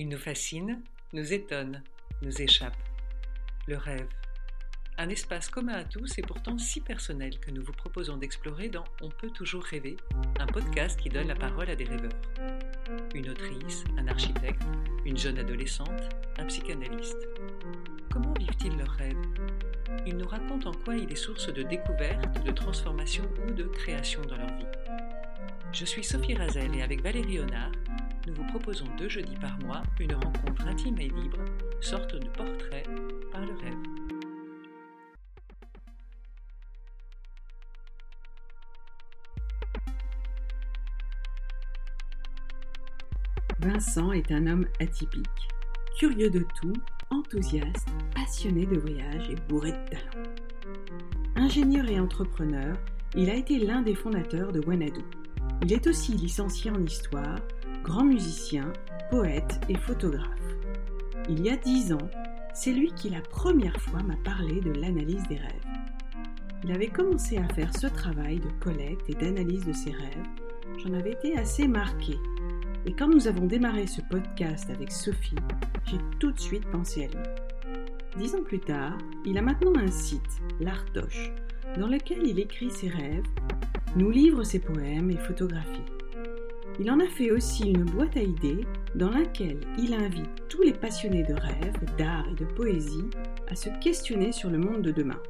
Il nous fascine, nous étonne, nous échappe. Le rêve. Un espace commun à tous et pourtant si personnel que nous vous proposons d'explorer dans On peut toujours rêver, un podcast qui donne la parole à des rêveurs. Une autrice, un architecte, une jeune adolescente, un psychanalyste. Comment vivent-ils leurs rêves? Ils nous racontent en quoi il est source de découverte, de transformation ou de création dans leur vie. Je suis Sophie Razel et avec Valérie Honard, nous vous proposons deux jeudis par mois une rencontre intime et libre, sorte de portrait par le rêve. Vincent est un homme atypique, curieux de tout, enthousiaste, passionné de voyage et bourré de talent. Ingénieur et entrepreneur, il a été l'un des fondateurs de Wanadu. Il est aussi licencié en histoire, grand musicien, poète et photographe. Il y a dix ans, c'est lui qui la première fois m'a parlé de l'analyse des rêves. Il avait commencé à faire ce travail de collecte et d'analyse de ses rêves. J'en avais été assez marquée. Et quand nous avons démarré ce podcast avec Sophie, j'ai tout de suite pensé à lui. Dix ans plus tard, il a maintenant un site, l'Artoche, dans lequel il écrit ses rêves, nous livre ses poèmes et photographies. Il en a fait aussi une boîte à idées dans laquelle il invite tous les passionnés de rêve, d'art et de poésie à se questionner sur le monde de demain.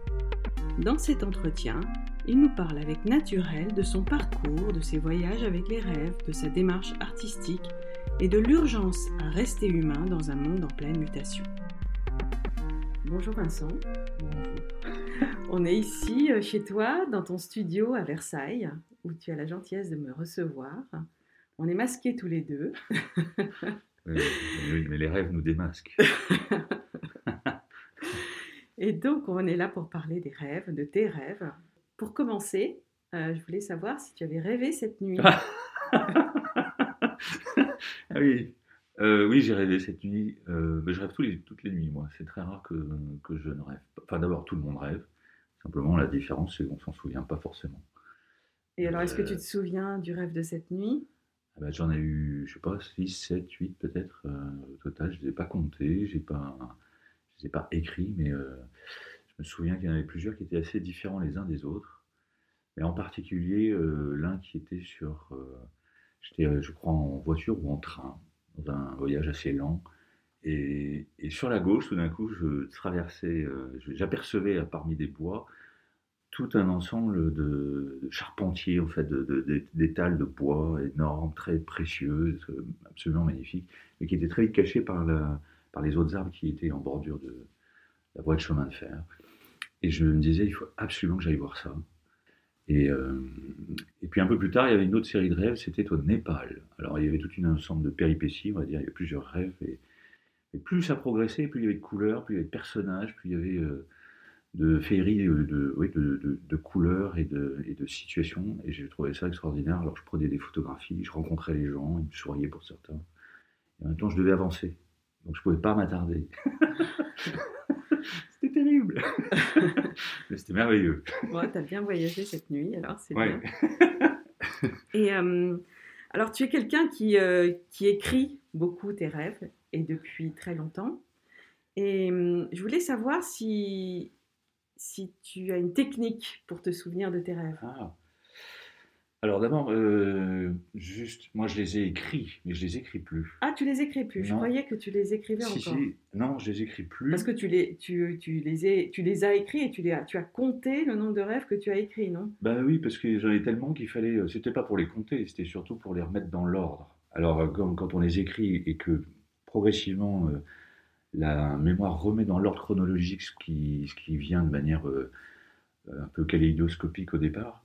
Dans cet entretien, il nous parle avec naturel de son parcours, de ses voyages avec les rêves, de sa démarche artistique et de l'urgence à rester humain dans un monde en pleine mutation. Bonjour Vincent. Bonjour. On est ici euh, chez toi, dans ton studio à Versailles, où tu as la gentillesse de me recevoir. On est masqués tous les deux. oui, mais les rêves nous démasquent. Et donc, on est là pour parler des rêves, de tes rêves. Pour commencer, euh, je voulais savoir si tu avais rêvé cette nuit. ah oui, euh, oui, j'ai rêvé cette nuit. Euh, mais je rêve tous les, toutes les nuits, moi. C'est très rare que, que, je ne rêve. Enfin, d'abord, tout le monde rêve. Simplement, la différence, c'est qu'on s'en souvient pas forcément. Et alors, est-ce que tu te souviens du rêve de cette nuit? Ah bah, J'en ai eu, je sais pas, 6, 7, 8 peut-être au total. Je ne les ai pas comptés, je je les ai pas écrits, mais je me souviens qu'il y en avait plusieurs qui étaient assez différents les uns des autres. Mais en particulier, l'un qui était sur. J'étais, je crois, en voiture ou en train, dans un voyage assez lent. Et, et sur la gauche, tout d'un coup, je traversais, j'apercevais parmi des bois tout un ensemble de, charpentiers, en fait, d'étals de, de, de, bois énormes, très précieux, absolument magnifiques, mais qui étaient très vite cachés par, la, par les autres arbres qui étaient en bordure de la voie de chemin de fer. Et je me disais, il faut absolument que j'aille voir ça. Et, euh, et, puis un peu plus tard, il y avait une autre série de rêves, c'était au Népal. Alors il y avait tout un ensemble de péripéties, on va dire, il y a plusieurs rêves. Et, et, plus ça progressait, plus il y avait de couleurs, plus il y avait de personnages, plus il y avait euh, de féeries, de, de, oui, de, de, couleurs et de, et de situations. Et j'ai trouvé ça extraordinaire. Alors je prenais des photographies, je rencontrais les gens, ils me souriaient pour certains. Et en même temps, je devais avancer. Donc je ne pouvais pas m'attarder. C'était terrible. Mais c'était merveilleux. Bon, tu as bien voyagé cette nuit, alors c'est ouais. bien. Et euh, alors, tu es quelqu'un qui, euh, qui écrit beaucoup tes rêves, et depuis très longtemps. Et euh, je voulais savoir si, si tu as une technique pour te souvenir de tes rêves. Ah. Alors d'abord, euh, juste, moi je les ai écrits, mais je les écris plus. Ah, tu les écris plus Je croyais que tu les écrivais si, encore. Si. Non, je les écris plus. Parce que tu les, tu, tu les, ai, tu les as écrits et tu, les as, tu as compté le nombre de rêves que tu as écrits, non? Ben oui, parce que j'en ai tellement qu'il fallait. C'était pas pour les compter, c'était surtout pour les remettre dans l'ordre. Alors comme quand on les écrit et que progressivement euh, la mémoire remet dans l'ordre chronologique ce qui, ce qui vient de manière euh, un peu kaléidoscopique au départ.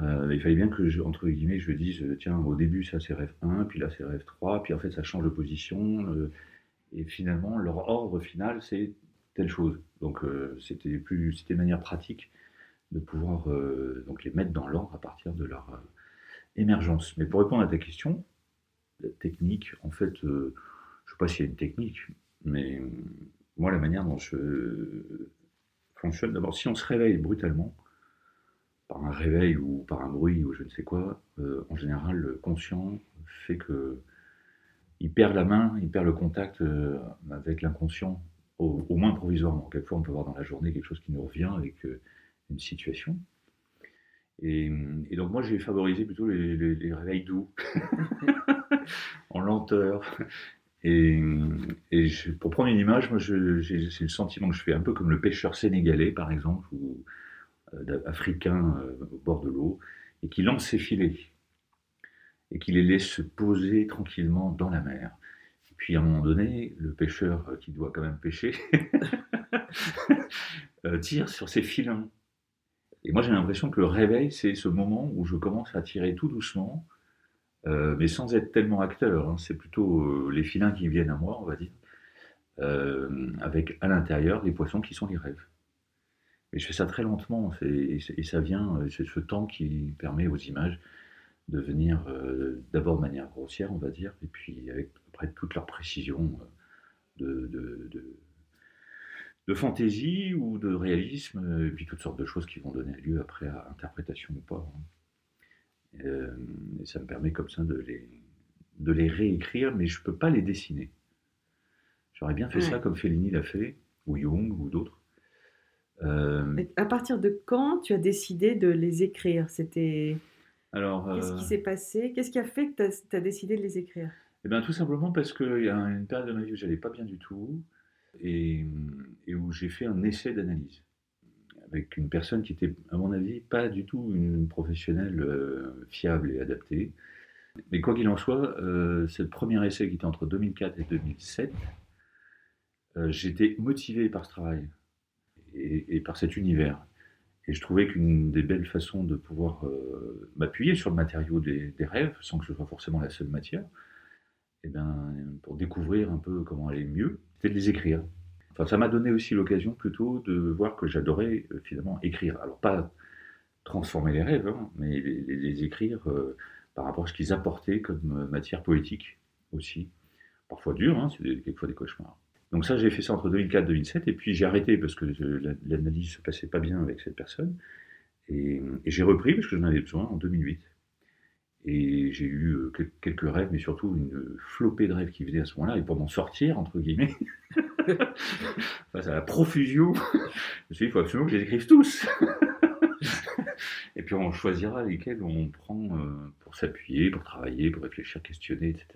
Euh, il fallait bien que, je, entre guillemets, je dise, tiens, au début, ça c'est rêve 1, puis là c'est rêve 3, puis en fait ça change de position, euh, et finalement, leur ordre final, c'est telle chose. Donc euh, c'était plus, c'était manière pratique de pouvoir donc les mettre dans l'ordre à partir de leur émergence. Mais pour répondre à ta question, la technique, en fait, je ne sais pas s'il y a une technique, mais moi, la manière dont je fonctionne, d'abord, si on se réveille brutalement, par un réveil ou par un bruit ou je ne sais quoi, euh, en général, le conscient fait que il perd la main, il perd le contact euh, avec l'inconscient, au, moins provisoirement. Quelquefois, on peut voir dans la journée quelque chose qui nous revient avec euh, une situation. Et, donc, moi, j'ai favorisé plutôt les, réveils doux, en lenteur. Et, pour prendre une image, moi, le sentiment que je fais un peu comme le pêcheur sénégalais, par exemple, ou euh, africain au bord de l'eau, et qui lance ses filets et qui les laisse se poser tranquillement dans la mer. Et puis à un moment donné, le pêcheur euh, qui doit quand même pêcher euh, tire sur ses filins. Et moi j'ai l'impression que le réveil, c'est ce moment où je commence à tirer tout doucement, euh, mais sans être tellement acteur. Hein. C'est plutôt les filins qui viennent à moi, on va dire, avec à l'intérieur les poissons qui sont les rêves. Mais je fais ça très lentement, et, ça vient, c'est ce temps qui permet aux images de venir euh, d'abord de manière grossière, on va dire, et puis avec après toute leur précision euh, de, fantaisie ou de réalisme, et puis toutes sortes de choses qui vont donner lieu après à interprétation ou pas. Euh, et ça me permet comme ça de les, de les réécrire, mais je ne peux pas les dessiner. J'aurais bien fait ça comme Fellini l'a fait, ou Jung, ou d'autres. À partir de quand tu as décidé de les écrire? C'était alors, Qu'est-ce qui euh, s'est passé? Qu'est-ce qui a fait que tu as, décidé de les écrire? Eh bien, tout simplement parce qu'il y a une période de ma vie où j'allais pas bien du tout et, où j'ai fait un essai d'analyse avec une personne qui était, à mon avis, pas du tout une professionnelle euh, fiable et adaptée. Mais quoi qu'il en soit, euh, c'est le premier essai qui était entre 2004 et 2007. J'étais motivé par ce travail et par cet univers. Et je trouvais qu'une des belles façons de pouvoir euh, m'appuyer sur le matériau des, rêves, sans que ce soit forcément la seule matière, et eh bien, pour découvrir un peu comment aller mieux, c'était de les écrire. Enfin, ça m'a donné aussi l'occasion plutôt de voir que j'adorais euh, finalement écrire. Alors pas transformer les rêves, hein, mais les, écrire euh, par rapport à ce qu'ils apportaient comme matière poétique aussi. Parfois dur, hein, c'est quelquefois des cauchemars. Donc ça, j'ai fait ça entre 2004 et 2007, et puis j'ai arrêté parce que l'analyse se passait pas bien avec cette personne, et, j'ai repris parce que j'en avais besoin en 2008. Et j'ai eu euh, quelques rêves, mais surtout une flopée de rêves qui venaient à ce moment-là, et pour m'en sortir, entre guillemets, face à la profusion, je me suis dit, il faut absolument que je les écrive tous. et puis on choisira lesquels on prend euh, pour s'appuyer, pour travailler, pour réfléchir, questionner, etc.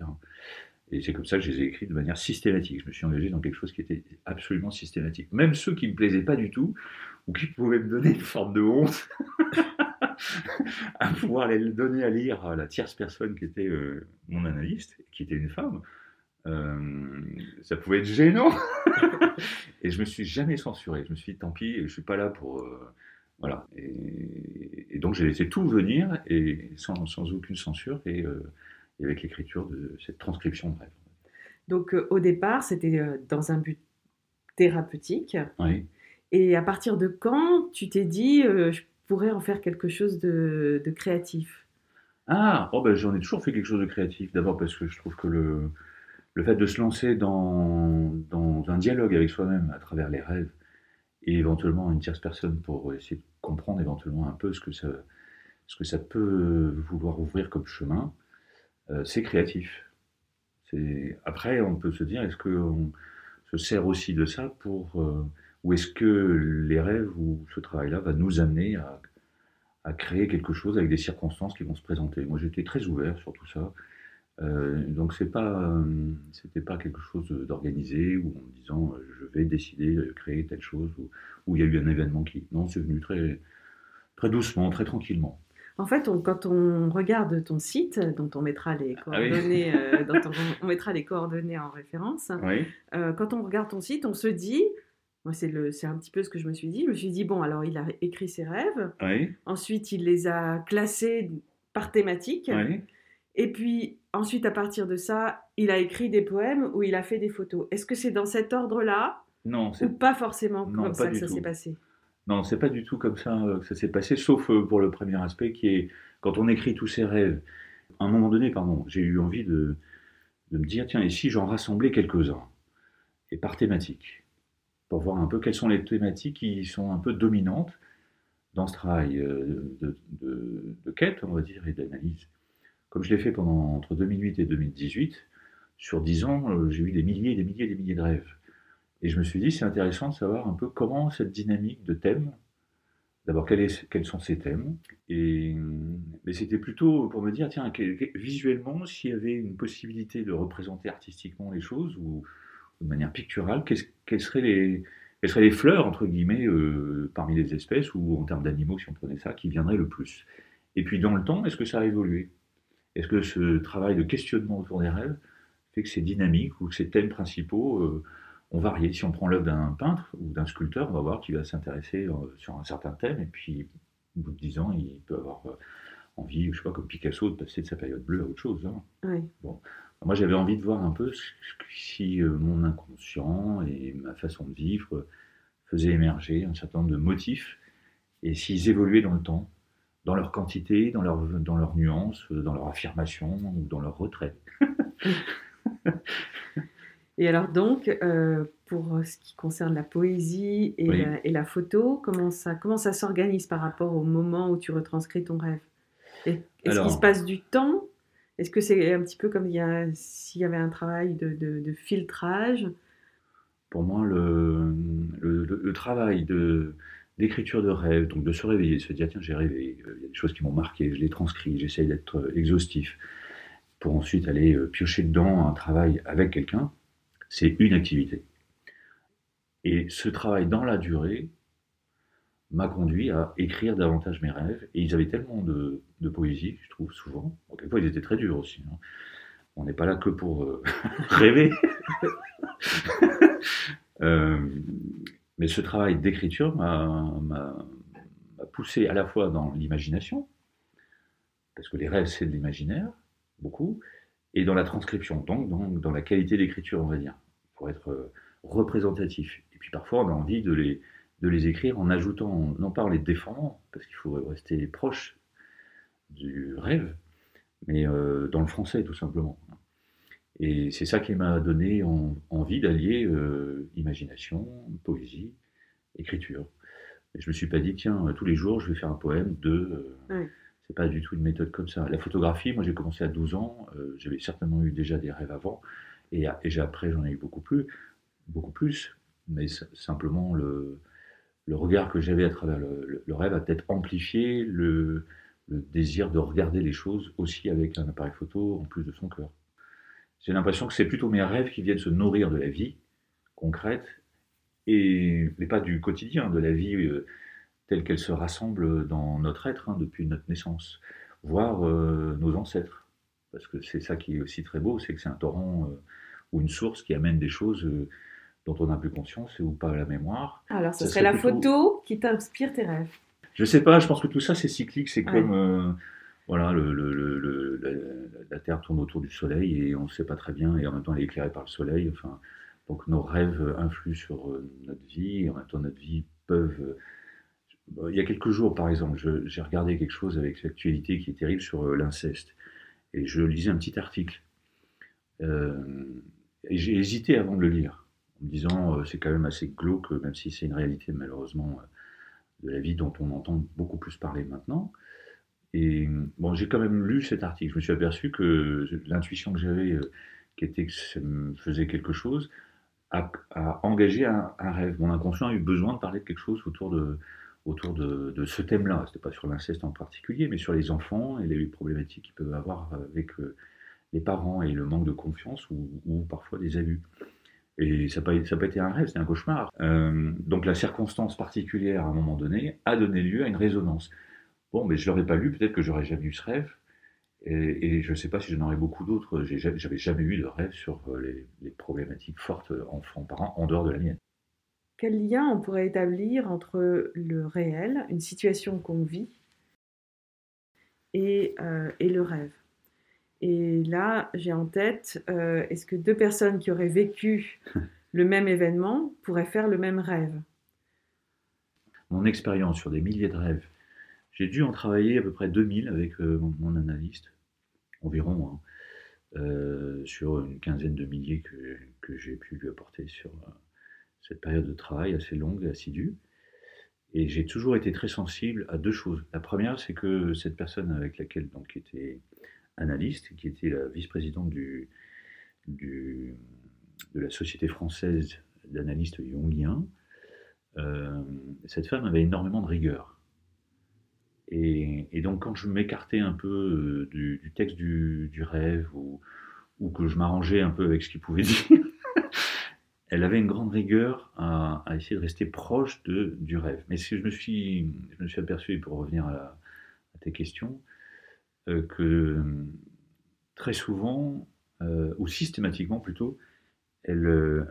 Et c'est comme ça que je les ai écrits de manière systématique. Je me suis engagé dans quelque chose qui était absolument systématique. Même ceux qui ne me plaisaient pas du tout, ou qui pouvaient me donner une forme de honte, à pouvoir les donner à lire à la tierce personne qui était euh, mon analyste, qui était une femme, euh, ça pouvait être gênant. et je me suis jamais censuré. Je me suis dit, tant pis, je suis pas là pour... Euh, voilà. Et, donc j'ai laissé tout venir, et sans, sans aucune censure, et et avec l'écriture de cette transcription de rêve. Donc euh, au départ, c'était euh, dans un but thérapeutique. Oui. Et à partir de quand tu t'es dit, euh, je pourrais en faire quelque chose de, créatif? Ah, oh ben, j'en ai toujours fait quelque chose de créatif. D'abord parce que je trouve que le, le fait de se lancer dans, un dialogue avec soi-même à travers les rêves et éventuellement une tierce personne pour essayer de comprendre éventuellement un peu ce que ça, peut vouloir ouvrir comme chemin, euh, c'est créatif. Après, on peut se dire, est-ce qu'on se sert aussi de ça pour... Euh, ou est-ce que les rêves ou ce travail-là va nous amener à, créer quelque chose avec des circonstances qui vont se présenter? Moi, j'étais très ouvert sur tout ça. Euh, donc c'est pas c'était pas quelque chose d'organisé ou en disant je vais décider de créer telle chose ou, il y a eu un événement qui non c'est venu très très doucement très tranquillement. En fait, quand on regarde ton site, dont on mettra les ah coordonnées, euh, on, mettra les coordonnées en référence, euh, quand on regarde ton site, on se dit, moi c'est un petit peu ce que je me suis dit, je me suis dit, bon, alors il a écrit ses rêves, ensuite il les a classés par thématique, et puis ensuite à partir de ça, il a écrit des poèmes ou il a fait des photos. Est-ce que c'est dans cet ordre-là Non. Ou pas forcément comme ça que ça s'est passé? Non, c'est pas du tout comme ça euh, que ça s'est passé, sauf euh, pour le premier aspect qui est quand on écrit tous ses rêves. À un moment donné, pardon, j'ai eu envie de, me dire tiens, et si j'en rassemblais quelques-uns Et par thématique, pour voir un peu quelles sont les thématiques qui sont un peu dominantes dans ce travail euh, de, quête, on va dire, et d'analyse. Comme je l'ai fait pendant entre 2008 et 2018, sur dix ans, euh, j'ai eu des milliers et des milliers et des milliers de rêves. Et je me suis dit, c'est intéressant de savoir un peu comment cette dynamique de thèmes, d'abord quels, sont ces thèmes, et, mais c'était plutôt pour me dire, tiens, visuellement, s'il y avait une possibilité de représenter artistiquement les choses, ou, de manière picturale, quelles seraient les, seraient les fleurs, entre guillemets, euh, parmi les espèces, ou en termes d'animaux, si on prenait ça, qui viendraient le plus? Et puis dans le temps, est-ce que ça a évolué? Est-ce que ce travail de questionnement autour des rêves fait que ces dynamiques ou que ces thèmes principaux euh, ont varié? Si on prend l'œuvre d'un peintre ou d'un sculpteur, on va voir qu'il va s'intéresser euh, sur un certain thème, et puis au bout de dix ans, il peut avoir envie, je sais pas, comme Picasso, de passer de sa période bleue à autre chose. Hein. Bon. Moi, j'avais envie de voir un peu si euh, mon inconscient et ma façon de vivre faisaient émerger un certain nombre de motifs et s'ils évoluaient dans le temps, dans leur quantité, dans leur, dans leur nuance, dans leur affirmation ou dans leur retrait. et alors donc, euh, pour ce qui concerne la poésie et, la, et la, photo, comment ça, comment ça s'organise par rapport au moment où tu retranscris ton rêve? Est-ce qu'il se passe du temps? Est-ce que c'est un petit peu comme s'il y avait un travail de, filtrage? Pour moi, le, le, travail de, d'écriture de rêve, donc de se réveiller, de se dire tiens j'ai rêvé, euh, il y a des choses qui m'ont marqué, je les transcris, j'essaye d'être euh, exhaustif, pour ensuite aller euh, piocher dedans un travail avec quelqu'un, c'est une activité. Et ce travail dans la durée, m'a conduit à écrire davantage mes rêves. Et ils avaient tellement de, poésie, je trouve, souvent. Bon, quelquefois, ils étaient très durs aussi. Hein. On n'est pas là que pour rêver. ce travail d'écriture m'a poussé à la fois dans l'imagination, parce que les rêves, c'est de l'imaginaire, beaucoup, et dans la transcription, donc, dans la qualité d'écriture, on va dire, pour être euh, représentatif. Et puis parfois, on a envie de les, écrire en ajoutant, non pas en les défendant, parce qu'il faut rester proche du rêve, mais euh, dans le français tout simplement. Et c'est ça qui m'a donné envie d'allier euh, imagination, poésie, écriture. Et je me suis pas dit, tiens, tous les jours je vais faire un poème de... Euh, c'est pas du tout une méthode comme ça. La photographie, moi j'ai commencé à 12 ans, j'avais certainement eu déjà des rêves avant, et, et après j'en ai eu beaucoup plus, beaucoup plus, mais simplement le, le regard que j'avais à travers le, rêve a peut-être amplifié le, désir de regarder les choses aussi avec un appareil photo en plus de son cœur. J'ai l'impression que c'est plutôt mes rêves qui viennent se nourrir de la vie concrète et mais pas du quotidien, de la vie euh, telle qu'elle se rassemble dans notre être hein, depuis notre naissance, voire euh, nos ancêtres. Parce que c'est ça qui est aussi très beau, c'est que c'est un torrent euh, ou une source qui amène des choses dont on n'a plus conscience ou pas la mémoire. Alors, ce serait, la photo qui t'inspire tes rêves Je sais pas, je pense que tout ça, c'est cyclique. C'est comme. Euh, voilà, la, Terre tourne autour du Soleil et on ne sait pas très bien, et en même temps, elle est éclairée par le Soleil. Enfin, donc, nos rêves influent sur euh, notre vie, et en même temps, notre vie peuvent. Euh, il y a quelques jours, par exemple, j'ai regardé quelque chose avec l'actualité qui est terrible sur l'inceste. Et je lisais un petit article. et j'ai hésité avant de le lire en me disant euh, c'est quand même assez glauque, même si c'est une réalité malheureusement euh, de la vie dont on entend beaucoup plus parler maintenant. Et bon, j'ai quand même lu cet article. Je me suis aperçu que l'intuition que j'avais, euh, qui était que ça me faisait quelque chose, a, engagé un, rêve. Mon inconscient a eu besoin de parler de quelque chose autour de, autour de, ce thème-là. Ce n'était pas sur l'inceste en particulier, mais sur les enfants et les problématiques qu'ils peuvent avoir avec les parents et le manque de confiance ou, parfois des abus. Et ça n'a pas, été un rêve, c'est un cauchemar. Euh, donc la circonstance particulière à un moment donné a donné lieu à une résonance. Bon, mais je ne l'aurais pas lu, peut-être que j'aurais jamais eu ce rêve. Et, je ne sais pas si j'en aurais beaucoup d'autres. J'avais jamais eu de rêve sur euh, les, problématiques fortes enfants-parents en dehors de la mienne. Quel lien on pourrait établir entre le réel, une situation qu'on vit, et, euh, et le rêve? Et là, j'ai en tête, euh, est-ce que deux personnes qui auraient vécu le même événement pourraient faire le même rêve? Mon expérience sur des milliers de rêves, j'ai dû en travailler à peu près 2000 avec euh, mon, analyste, environ, hein, euh, sur une quinzaine de milliers que, j'ai pu lui apporter sur cette période de travail assez longue et assidue. Et j'ai toujours été très sensible à deux choses. La première, c'est que cette personne avec laquelle donc était analyste, qui était la vice-présidente de la Société française d'analystes jungiens, euh, cette femme avait énormément de rigueur. Et, donc quand je m'écartais un peu euh, du, texte du, rêve ou, que je m'arrangeais un peu avec ce qu'il pouvait dire, elle avait une grande rigueur à, essayer de rester proche du rêve. Mais je me suis, je me suis aperçu, pour revenir à, tes questions, euh, que très souvent, euh, ou systématiquement plutôt, elle euh,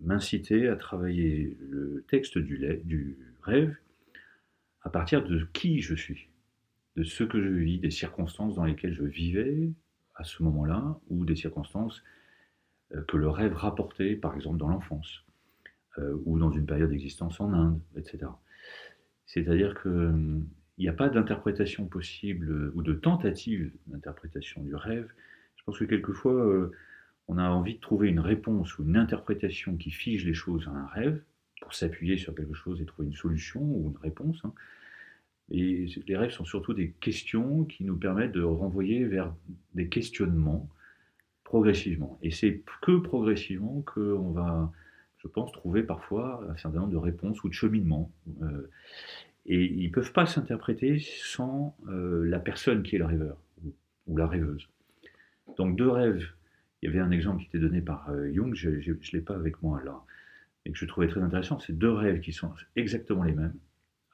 m'incitait à travailler le texte du, rêve à partir de qui je suis, de ce que je vis, des circonstances dans lesquelles je vivais à ce moment-là, ou des circonstances euh, que le rêve rapportait, par exemple dans l'enfance, euh, ou dans une période d'existence en Inde, etc. C'est-à-dire qu'il n'y a pas d'interprétation possible, ou de tentative d'interprétation du rêve. Je pense que quelquefois, euh, on a envie de trouver une réponse ou une interprétation qui fige les choses à un rêve, pour s'appuyer sur quelque chose et trouver une solution ou une réponse. Hein. Et les rêves sont surtout des questions qui nous permettent de renvoyer vers des questionnements progressivement. Et c'est que progressivement qu'on va, je pense, trouver parfois un certain nombre de réponses ou de cheminements. Euh, et ils ne peuvent pas s'interpréter sans euh, la personne qui est le rêveur ou, la rêveuse. Donc deux rêves il y avait un exemple qui était donné par euh, Jung, je ne l'ai pas avec moi là, et que je trouvais très intéressant. C'est deux rêves qui sont exactement les mêmes,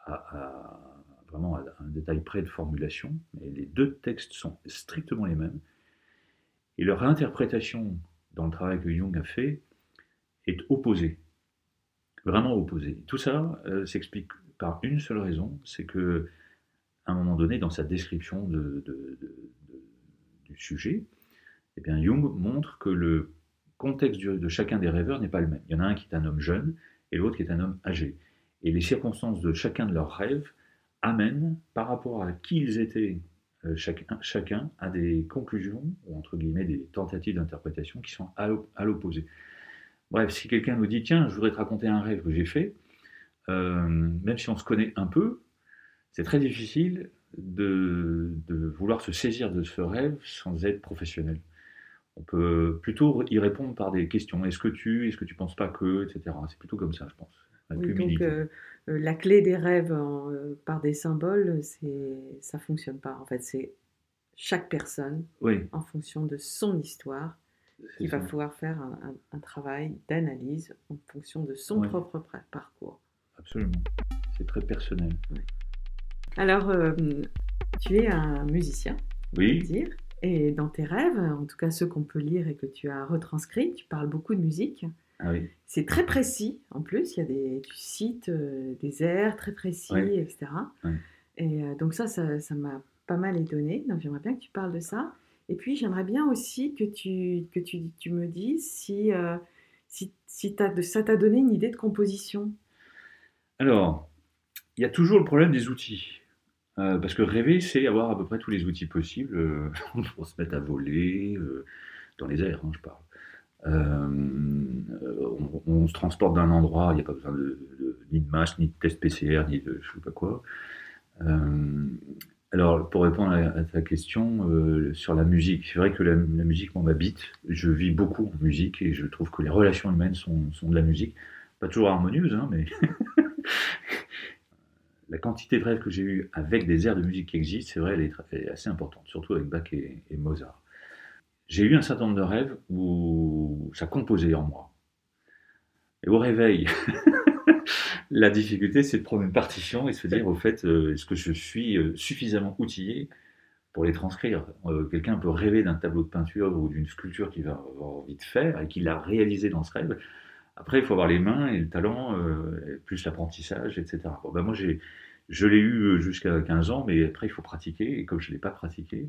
à, vraiment à un détail près de formulation, mais les deux textes sont strictement les mêmes. Et leur interprétation dans le travail que Jung a fait est opposée, vraiment opposée. Tout ça euh, s'explique par une seule raison, c'est que à un moment donné, dans sa description de, de, de, du sujet, eh bien, Jung montre que le contexte de chacun des rêveurs n'est pas le même. Il y en a un qui est un homme jeune et l'autre qui est un homme âgé. Et les circonstances de chacun de leurs rêves amènent, par rapport à qui ils étaient euh, chacun, à des conclusions, ou entre guillemets des tentatives d'interprétation qui sont à l'opposé. Bref, si quelqu'un nous dit, tiens, je voudrais te raconter un rêve que j'ai fait, euh, même si on se connaît un peu, c'est très difficile de, vouloir se saisir de ce rêve sans être professionnel on peut plutôt y répondre par des questions. Est-ce que tu, est-ce que tu penses pas que, etc. C'est plutôt comme ça, je pense. Oui, donc euh, euh, la clé des rêves en, euh, par des symboles, c'est ça fonctionne pas. En fait, c'est chaque personne, oui. en fonction de son histoire, qui va pouvoir faire un, un, un travail d'analyse en fonction de son propre parcours. Absolument. C'est très personnel. Alors, euh, tu es un musicien, on Oui. peut dire, et dans tes rêves, en tout cas ceux qu'on peut lire et que tu as retranscrits, tu parles beaucoup de musique. Ah oui. C'est très précis, en plus, il y a des, tu cites euh, des airs très précis, etc. Et euh, donc ça, ça ça m'a pas mal étonné. Donc j'aimerais bien que tu parles de ça. Et puis j'aimerais bien aussi que tu, que tu, tu me dises si, euh, si, si de- ça t'a donné une idée de composition. Alors, il y a toujours le problème des outils. Euh, parce que rêver, c'est avoir à peu près tous les outils possibles euh, pour se mettre à voler, euh, dans les airs, hein, je parle. Euh, on, se transporte d'un endroit, il n'y a pas besoin de, ni de masque, ni de test PCR, ni de je sais pas quoi. Alors, pour répondre à, ta question sur la musique, c'est vrai que la, musique, m'habite. Je vis beaucoup en musique et je trouve que les relations humaines sont, sont de la musique. Pas toujours harmonieuses, hein, mais la quantité de rêves que j'ai eu avec des airs de musique qui existent, c'est vrai, elle est, assez importante, surtout avec Bach et, et Mozart. J'ai eu un certain nombre de rêves où ça composait en moi. Et au réveil, la difficulté, c'est de prendre une partition et se dire, au fait, euh, est-ce que je suis euh, suffisamment outillé pour les transcrire? Euh, Quelqu'un peut rêver d'un tableau de peinture ou d'une sculpture qu'il va avoir envie de faire et qu'il a réalisé dans ce rêve. Après, il faut avoir les mains et le talent, euh, plus l'apprentissage, etc. Bon, ben moi, j'ai, je l'ai eu euh, jusqu'à 15 ans, mais après, il faut pratiquer. Et comme je ne l'ai pas pratiqué,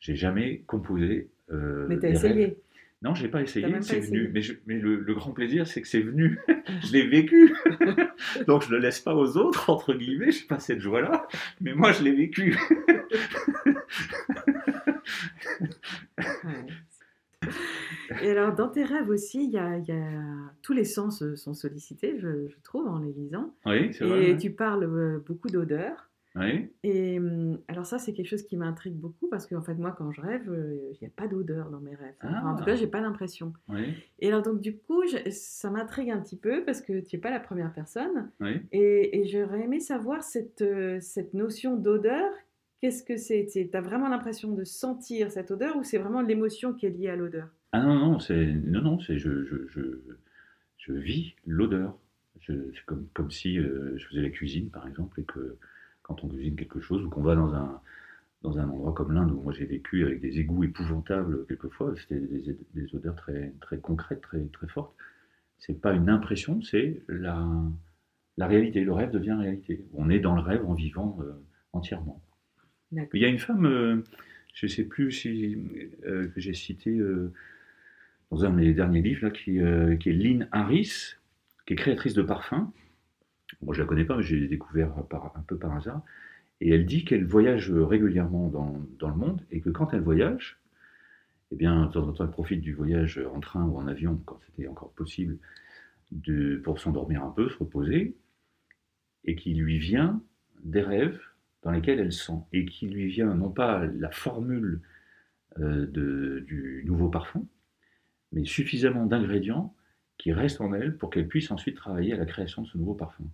j'ai jamais composé. Euh, Mais t'as des rêves. essayé. Non, j'ai pas essayé, c'est pas venu. Mais, je- mais le, le grand plaisir, c'est que c'est venu. je l'ai vécu. Donc je le laisse pas aux autres, entre guillemets. Je pas cette joie-là, mais moi je l'ai vécu. Et alors, dans tes rêves aussi, il y a, il y a- tous les sens euh, sont sollicités, je, je trouve, en les lisant. oui, c'est Et vrai. ouais. tu parles euh, beaucoup d'odeurs. Oui. Et hum, alors ça, c'est quelque chose qui m'intrigue beaucoup parce qu'en fait, moi, quand je rêve, euh, il n'y a pas d'odeur dans mes rêves. Enfin, en tout Ah. cas, j'ai pas l'impression. Oui. Et alors donc du coup, je- ça m'intrigue un petit peu parce que tu n'es pas la première personne. Oui. Et, et j'aurais aimé savoir cette, cette notion d'odeur. Qu'est-ce que c'est? Tu as vraiment l'impression de sentir cette odeur ou c'est vraiment l'émotion qui est liée à l'odeur? Ah non, non, c'est non, non, c'est je, je, je, vis l'odeur. C'est comme, comme si euh, je faisais la cuisine, par exemple, et que quand on cuisine quelque chose ou qu'on va dans un, dans un endroit comme l'Inde où moi j'ai vécu avec des égouts épouvantables quelquefois, c'était des, des odeurs très, très concrètes, très, très fortes. C'est pas une impression, c'est la, la réalité. Le rêve devient réalité. On est dans le rêve en vivant euh, entièrement. Il y a une femme, euh, je ne sais plus si euh, que j'ai cité euh, dans un de mes derniers livres, là, qui, euh, qui est Lynn Harris, qui est créatrice de parfums. Bon, je la connais pas, mais j'ai découvert un peu par hasard. Et elle dit qu'elle voyage régulièrement dans, dans le monde et que quand elle voyage, eh bien, de temps en temps, elle profite du voyage en train ou en avion, quand c'était encore possible, pour s'endormir un peu, se reposer, et qu'il lui vient des rêves dans lesquels elle sent, et qui lui vient non pas la formule euh, de- du nouveau parfum, mais suffisamment d'ingrédients qui restent en elle pour qu'elle puisse ensuite travailler à la création de ce nouveau parfum.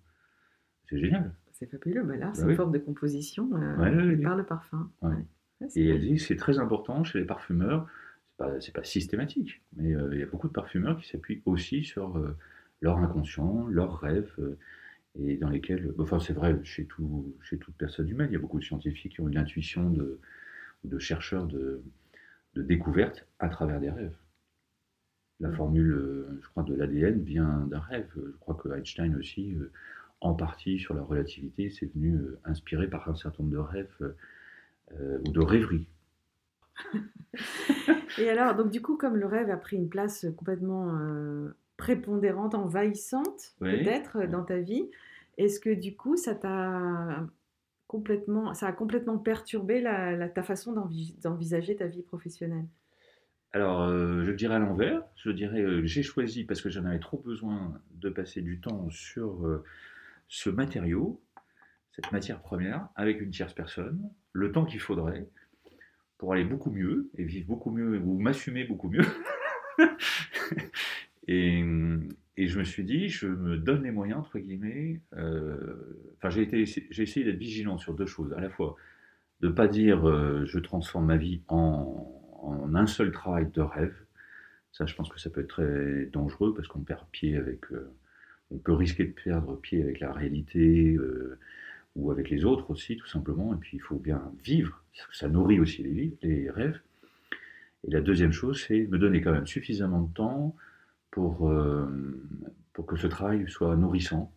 C'est génial. C'est fabuleux. Bah là, c'est oui. une forme de composition euh, Ouais, par le parfum. Ouais. Ouais, c'est Et elle dit que c'est très important chez les parfumeurs, c'est pas, c'est pas systématique, mais euh, il y a beaucoup de parfumeurs qui s'appuient aussi sur euh, leur inconscient, leurs rêves, et dans lesquels, enfin c'est vrai chez, tout, chez toute personne humaine, il y a beaucoup de scientifiques qui ont une intuition de, de chercheurs de, de découverte à travers des rêves. La Mm. formule, euh, je crois, de l'ADN vient d'un rêve. Je crois que Einstein aussi, euh, en partie sur la relativité, c'est venu euh, inspiré par un certain nombre de rêves euh, ou de rêveries. Et alors, donc du coup, comme le rêve a pris une place complètement euh, prépondérante, envahissante, Oui. peut-être, euh, dans ta vie, est-ce que du coup, ça t'a complètement, ça a complètement perturbé la, la- ta façon d'envi- d'envisager ta vie professionnelle? Alors, euh, je dirais à l'envers. Je dirais, euh, j'ai choisi, parce que j'en avais trop besoin, de passer du temps sur euh, ce matériau, cette matière première, avec une tierce personne, le temps qu'il faudrait pour aller beaucoup mieux, et vivre beaucoup mieux, ou m'assumer beaucoup mieux. et, je me suis dit, je me donne les moyens, entre guillemets. euh, Enfin, j'ai essayé d'être vigilant sur deux choses. À la fois, de ne pas dire euh, je transforme ma vie en, un seul travail de rêve. Ça, je pense que ça peut être très dangereux parce qu'on perd pied avec. euh, on peut risquer de perdre pied avec la réalité ou avec les autres aussi, tout simplement. Et puis, il faut bien vivre. Ça nourrit aussi les, les rêves. Et la deuxième chose, c'est me donner quand même suffisamment de temps pour, euh, pour que ce travail soit nourrissant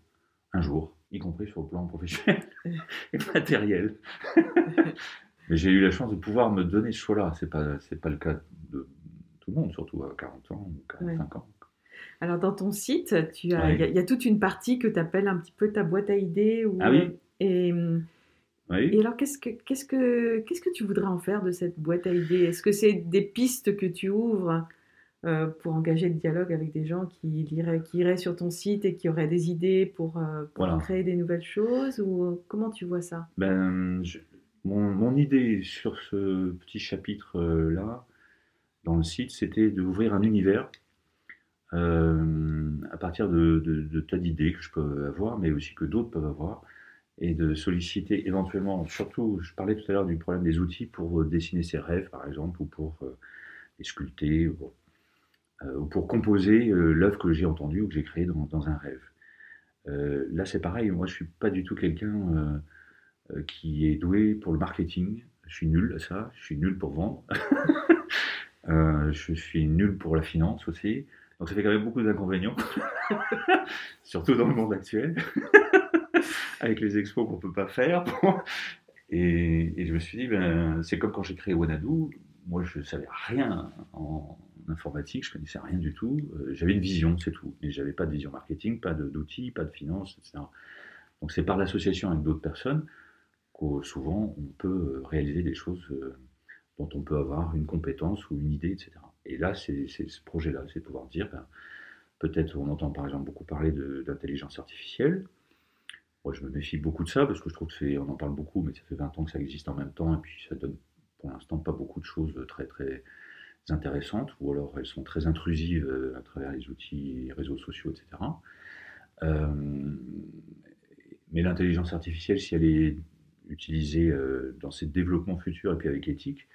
un jour, y compris sur le plan professionnel et matériel. Mais j'ai eu la chance de pouvoir me donner ce choix-là. C'est pas, c'est pas le cas de tout le monde, surtout à 40 ans ou 45 ans. Alors, dans ton site, as, Ouais. il y, a- il y a toute une partie que tu appelles un petit peu ta boîte à idées. Ah oui. euh, et, hum, Oui. et alors, qu'est-ce que, qu'est-ce, que, qu'est-ce que tu voudrais en faire de cette boîte à idées? Est-ce que c'est des pistes que tu ouvres? Euh, pour engager le dialogue avec des gens qui, liraient, qui iraient sur ton site et qui auraient des idées pour, euh, pour Voilà. créer des nouvelles choses Ou comment tu vois ça? Ben, je- mon, mon idée sur ce petit chapitre-là, dans le site, c'était d'ouvrir un univers euh, à partir de, de- de tas d'idées que je peux avoir, mais aussi que d'autres peuvent avoir, et de solliciter éventuellement, surtout, je parlais tout à l'heure du problème des outils pour euh, dessiner ses rêves, par exemple, ou pour euh, les sculpter, ou pour, euh, ou pour composer euh, l'œuvre que j'ai entendue ou que j'ai créée dans, dans un rêve. Euh, là, c'est pareil, moi, je suis pas du tout quelqu'un euh, euh, qui est doué pour le marketing. Je suis nul à ça, je suis nul pour vendre. Euh, je suis nul pour la finance aussi. Donc ça fait quand même beaucoup d'inconvénients, surtout dans le monde actuel, avec les expos qu'on peut pas faire. Et, je me suis dit, ben, c'est comme quand j'ai créé Wanadu, moi je savais rien en informatique, je connaissais rien du tout. Euh, j'avais une vision, c'est tout. Mais j'avais pas de vision marketing, pas d'outils, pas de finance, etc. Donc c'est par l'association avec d'autres personnes que souvent on peut réaliser des choses euh, dont on peut avoir une compétence ou une idée, etc. Et là, c'est ce projet-là, c'est pouvoir dire, ben, peut-être on entend par exemple beaucoup parler d'intelligence artificielle. Moi, je me méfie beaucoup de ça parce que je trouve que on en parle beaucoup, mais ça fait 20 ans que ça existe en même temps et puis ça donne pour l'instant pas beaucoup de choses très très intéressantes ou alors elles sont très intrusives euh, à travers les outils, les réseaux sociaux, etc. Euh, mais l'intelligence artificielle, si elle est utilisée euh, dans ses développements futurs et puis avec éthique,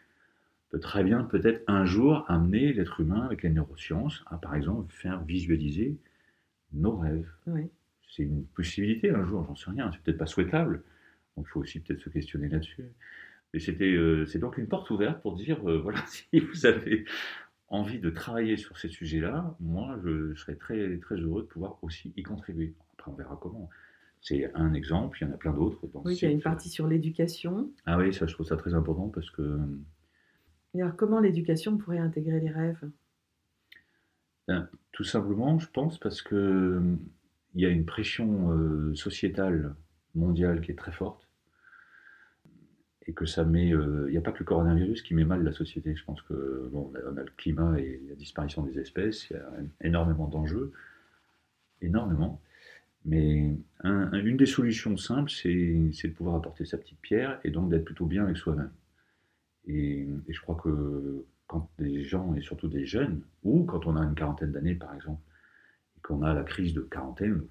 peut très bien peut-être un jour amener l'être humain avec la neuroscience à par exemple faire visualiser nos rêves. Oui. C'est une possibilité un jour, j'en sais rien, c'est peut-être pas souhaitable. Donc il faut aussi peut-être se questionner là-dessus. Mais c'était, euh, c'est donc une porte ouverte pour dire, euh, voilà, si vous avez envie de travailler sur ces sujets-là, moi, je serais très, très heureux de pouvoir aussi y contribuer. Après, on verra comment. C'est un exemple, il y en a plein d'autres. Oui, il y a une partie sur l'éducation. Ah oui, ça, je trouve ça très important parce que Et alors, comment l'éducation pourrait intégrer les rêves? Ben, tout simplement, je pense, parce que euh, il y a une pression euh, sociétale mondiale qui est très forte et que ça met. euh, Il n'y a pas que le coronavirus qui met mal la société. Je pense que bon, on, a, le climat et la disparition des espèces. Il y a énormément d'enjeux, énormément. Mais un- un- une des solutions simples, c'est de pouvoir apporter sa petite pierre et donc d'être plutôt bien avec soi-même. Et, et je crois que quand des gens, et surtout des jeunes, ou quand on a une quarantaine d'années par exemple, et qu'on a la crise de quarantaine,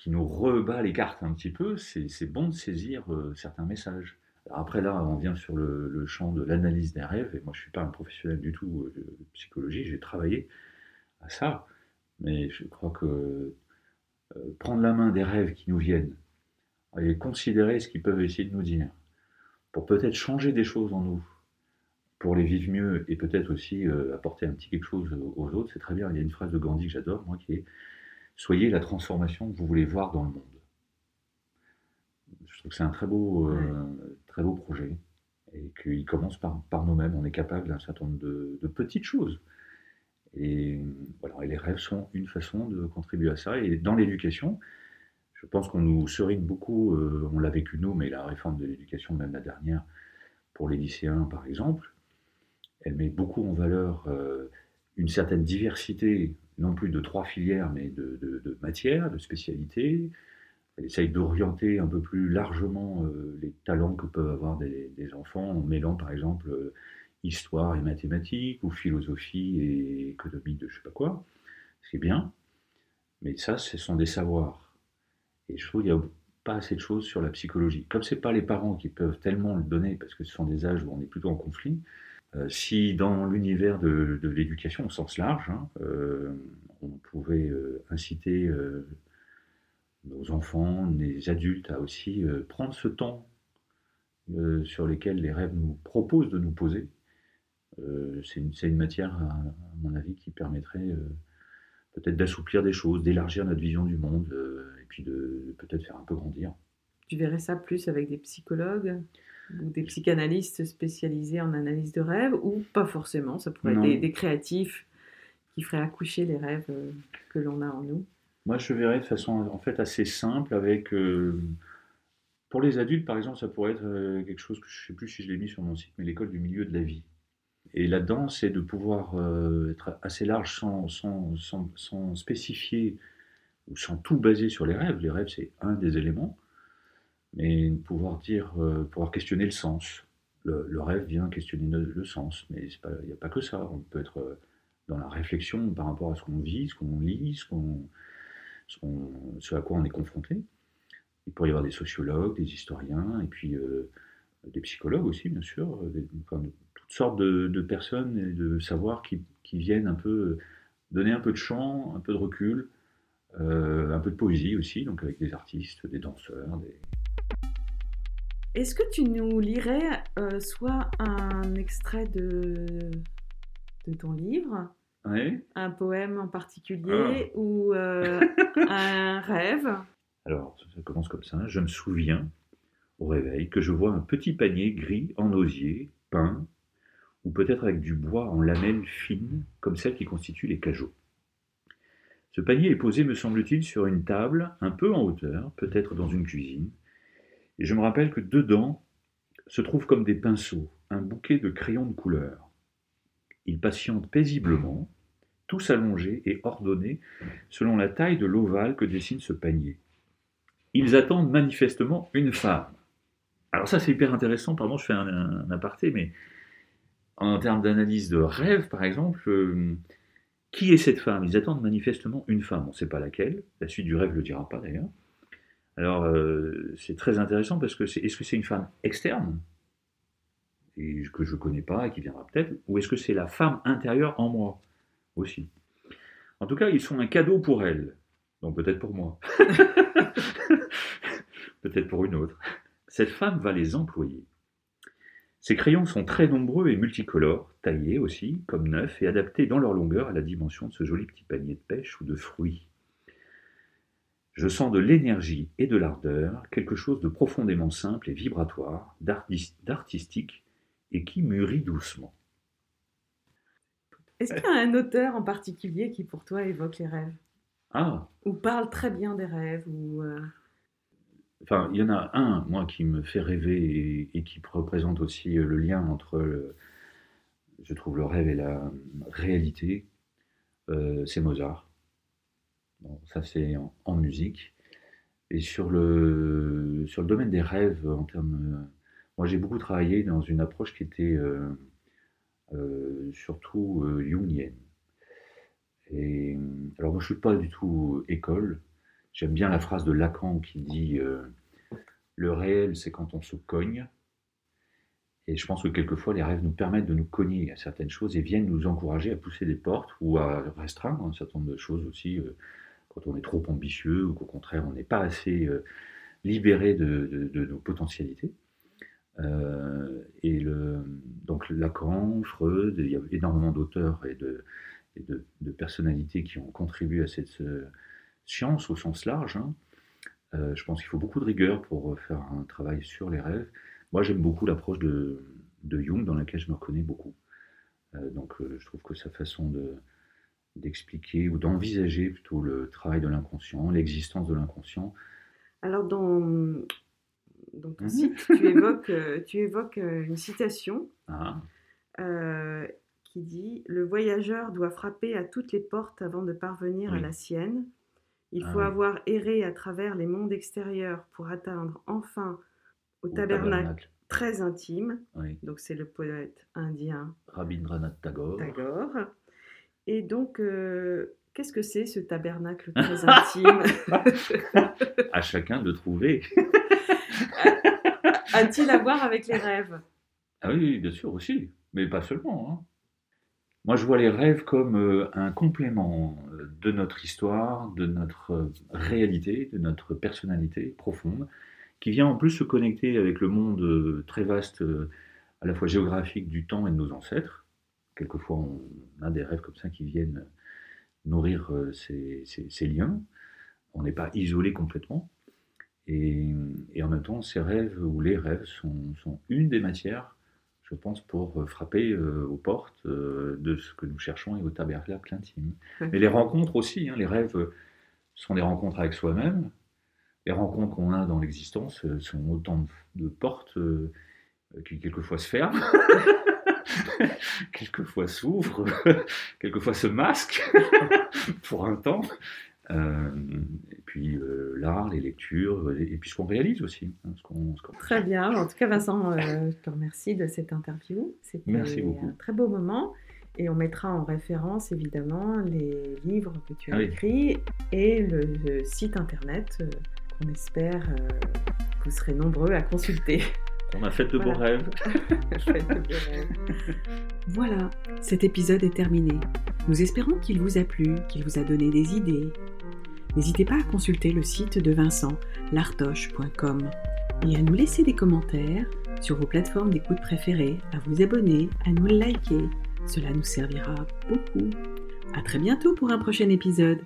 qui nous rebat les cartes un petit peu, c'est bon de saisir euh, certains messages. Alors après là, on vient sur le, champ de l'analyse des rêves, et moi je ne suis pas un professionnel du tout euh, de psychologie, j'ai travaillé à ça, mais je crois que euh, prendre la main des rêves qui nous viennent, et considérer ce qu'ils peuvent essayer de nous dire, pour peut-être changer des choses en nous, pour les vivre mieux et peut-être aussi apporter un petit quelque chose aux autres, c'est très bien. Il y a une phrase de Gandhi que j'adore, moi, qui est Soyez la transformation que vous voulez voir dans le monde. Je trouve que c'est un très beau, euh, très beau projet et qu'il commence par, par nous-mêmes. On est capable d'un certain nombre de, de petites choses. Et, voilà, et les rêves sont une façon de contribuer à ça. Et dans l'éducation, je pense qu'on nous serine beaucoup, euh, on l'a vécu nous, mais la réforme de l'éducation, même la dernière, pour les lycéens par exemple, elle met beaucoup en valeur euh, une certaine diversité, non plus de trois filières, mais de, de- matières, de spécialités. Elle essaye d'orienter un peu plus largement euh, les talents que peuvent avoir des, enfants en mêlant par exemple euh, histoire et mathématiques, ou philosophie et économie de je sais pas quoi. C'est bien, mais ça, ce sont des savoirs. Et je trouve qu'il n'y a pas assez de choses sur la psychologie. Comme ce n'est pas les parents qui peuvent tellement le donner, parce que ce sont des âges où on est plutôt en conflit, si dans l'univers de, l'éducation au sens large, hein, euh, on pouvait euh, inciter euh, nos enfants, les adultes à aussi euh, prendre ce temps euh, sur lesquels les rêves nous proposent de nous poser, euh, c'est une, matière, à, à mon avis, qui permettrait euh, peut-être d'assouplir des choses, d'élargir notre vision du monde, euh, et puis de peut-être faire un peu grandir. Tu verrais ça plus avec des psychologues? Ou des psychanalystes spécialisés en analyse de rêves ou pas forcément Ça pourrait Non. être des, des créatifs qui feraient accoucher les rêves euh, que l'on a en nous. Moi, je verrais de façon en fait assez simple avec. euh, pour les adultes, par exemple, ça pourrait être euh, quelque chose que je ne sais plus si je l'ai mis sur mon site, mais l'école du milieu de la vie. Et là-dedans, c'est de pouvoir euh, être assez large sans, sans, sans, sans spécifier ou sans tout baser sur les rêves. Les rêves, c'est un des éléments, mais pouvoir dire, euh, pouvoir questionner le sens. Le, rêve vient questionner le, sens, mais il n'y a pas que ça. On peut être euh, dans la réflexion par rapport à ce qu'on vit, ce qu'on lit, ce, qu'on, ce, à quoi on est confronté. Il pourrait y avoir des sociologues, des historiens, et puis euh, des psychologues aussi, bien sûr, toutes sortes de, personnes et de savoirs qui, viennent un peu donner un peu de chant, un peu de recul, un peu de poésie aussi, donc avec des artistes, des danseurs, des, Est-ce que tu nous lirais euh, soit un extrait de, de ton livre, un poème en Ah. particulier ou euh, un rêve? Alors, ça commence comme ça. Je me souviens, au réveil, que je vois un petit panier gris en osier, peint, ou peut-être avec du bois en lamelles fines, comme celles qui constituent les cajots. Ce panier est posé, me semble-t-il, sur une table, un peu en hauteur, peut-être dans une cuisine, et je me rappelle que dedans se trouvent comme des pinceaux, un bouquet de crayons de couleur. Ils patientent paisiblement, tous allongés et ordonnés selon la taille de l'ovale que dessine ce panier. ils attendent manifestement une femme. Alors ça, c'est hyper intéressant. Pardon, je fais un, aparté, mais en termes d'analyse de rêve, par exemple, euh, qui est cette femme? Ils attendent manifestement une femme. On ne sait pas laquelle. La suite du rêve ne le dira pas d'ailleurs. Alors, euh, c'est très intéressant parce que c'est, est-ce que c'est une femme externe que je ne connais pas et qui viendra peut-être, ou est-ce que c'est la femme intérieure en moi aussi? En tout cas, ils sont un cadeau pour elle. Donc peut-être pour moi. peut-être pour une autre. Cette femme va les employer. Ces crayons sont très nombreux et multicolores, taillés aussi, comme neufs, et adaptés dans leur longueur à la dimension de ce joli petit panier de pêche ou de fruits. Je sens de l'énergie et de l'ardeur, quelque chose de profondément simple et vibratoire, d'artistique, et qui mûrit doucement. Est-ce qu'il y a un auteur en particulier qui pour toi évoque les rêves? Ah Ou parle très bien des rêves ou euh, Enfin, il y en a un, moi, qui me fait rêver et, qui représente aussi le lien entre, je trouve, le rêve et la réalité. Euh, c'est Mozart. Bon, ça, c'est en, musique. Et sur le, sur le domaine des rêves, en termes moi, j'ai beaucoup travaillé dans une approche qui était euh, euh, surtout euh, jungienne. Et, alors, moi, je ne suis pas du tout école. J'aime bien la phrase de Lacan qui dit Le réel, c'est quand on se cogne. Et je pense que quelquefois, les rêves nous permettent de nous cogner à certaines choses et viennent nous encourager à pousser des portes ou à restreindre un certain nombre de choses aussi quand on est trop ambitieux ou qu'au contraire, on n'est pas assez libéré de, nos potentialités. Euh, et donc Lacan, Freud, il y a énormément d'auteurs et, de, personnalités qui ont contribué à cette euh, science au sens large. Hein. Euh, je pense qu'il faut beaucoup de rigueur pour faire un travail sur les rêves. Moi, j'aime beaucoup l'approche de, Jung, dans laquelle je me reconnais beaucoup. donc, je trouve que sa façon de, d'expliquer ou d'envisager plutôt le travail de l'inconscient, l'existence de l'inconscient. Alors, dans, dans ton site, tu évoques, tu évoques euh, une citation ah. euh, qui dit Le voyageur doit frapper à toutes les portes avant de parvenir à la sienne. Il ah faut avoir erré à travers les mondes extérieurs pour atteindre enfin au, tabernacle, très intime. Donc c'est le poète indien Rabindranath Tagore. Tagore. Et donc, qu'est-ce que c'est ce tabernacle très intime? À chacun de trouver. A-t-il à voir avec les rêves? Ah oui, bien sûr aussi, mais pas seulement. Hein. Moi, je vois les rêves comme euh, un complément euh, de notre histoire, de notre euh, réalité, de notre personnalité profonde, qui vient en plus se connecter avec le monde très vaste, à la fois géographique du temps et de nos ancêtres. Quelquefois, on a des rêves comme ça qui viennent nourrir ces, ces liens. On n'est pas isolé complètement. Et, en même temps, ces rêves ou les rêves sont, une des matières, je pense, pour frapper euh, aux portes euh, de ce que nous cherchons et au tabernacle intime. Mais les rencontres aussi, hein, les rêves sont des rencontres avec soi-même. Les rencontres qu'on a dans l'existence euh, sont autant de, portes qui quelquefois se ferment. quelquefois s'ouvrent, quelquefois se masquent pour un temps, euh, et puis euh, l'art, les lectures, et puis ce qu'on réalise aussi. Hein, très bien. En tout cas, Vincent, euh, je te remercie de cette interview. C'était un très beau moment. Et on mettra en référence évidemment les livres que tu as ah écrits et le, site internet qu'on espère vous serez nombreux à consulter. On a fait de beaux rêves. voilà, cet épisode est terminé. Nous espérons qu'il vous a plu, qu'il vous a donné des idées, n'hésitez pas à consulter le site de Vincent, lartoche.com, et à nous laisser des commentaires sur vos plateformes d'écoute préférées, à vous abonner, à nous liker. Cela nous servira beaucoup. À très bientôt pour un prochain épisode.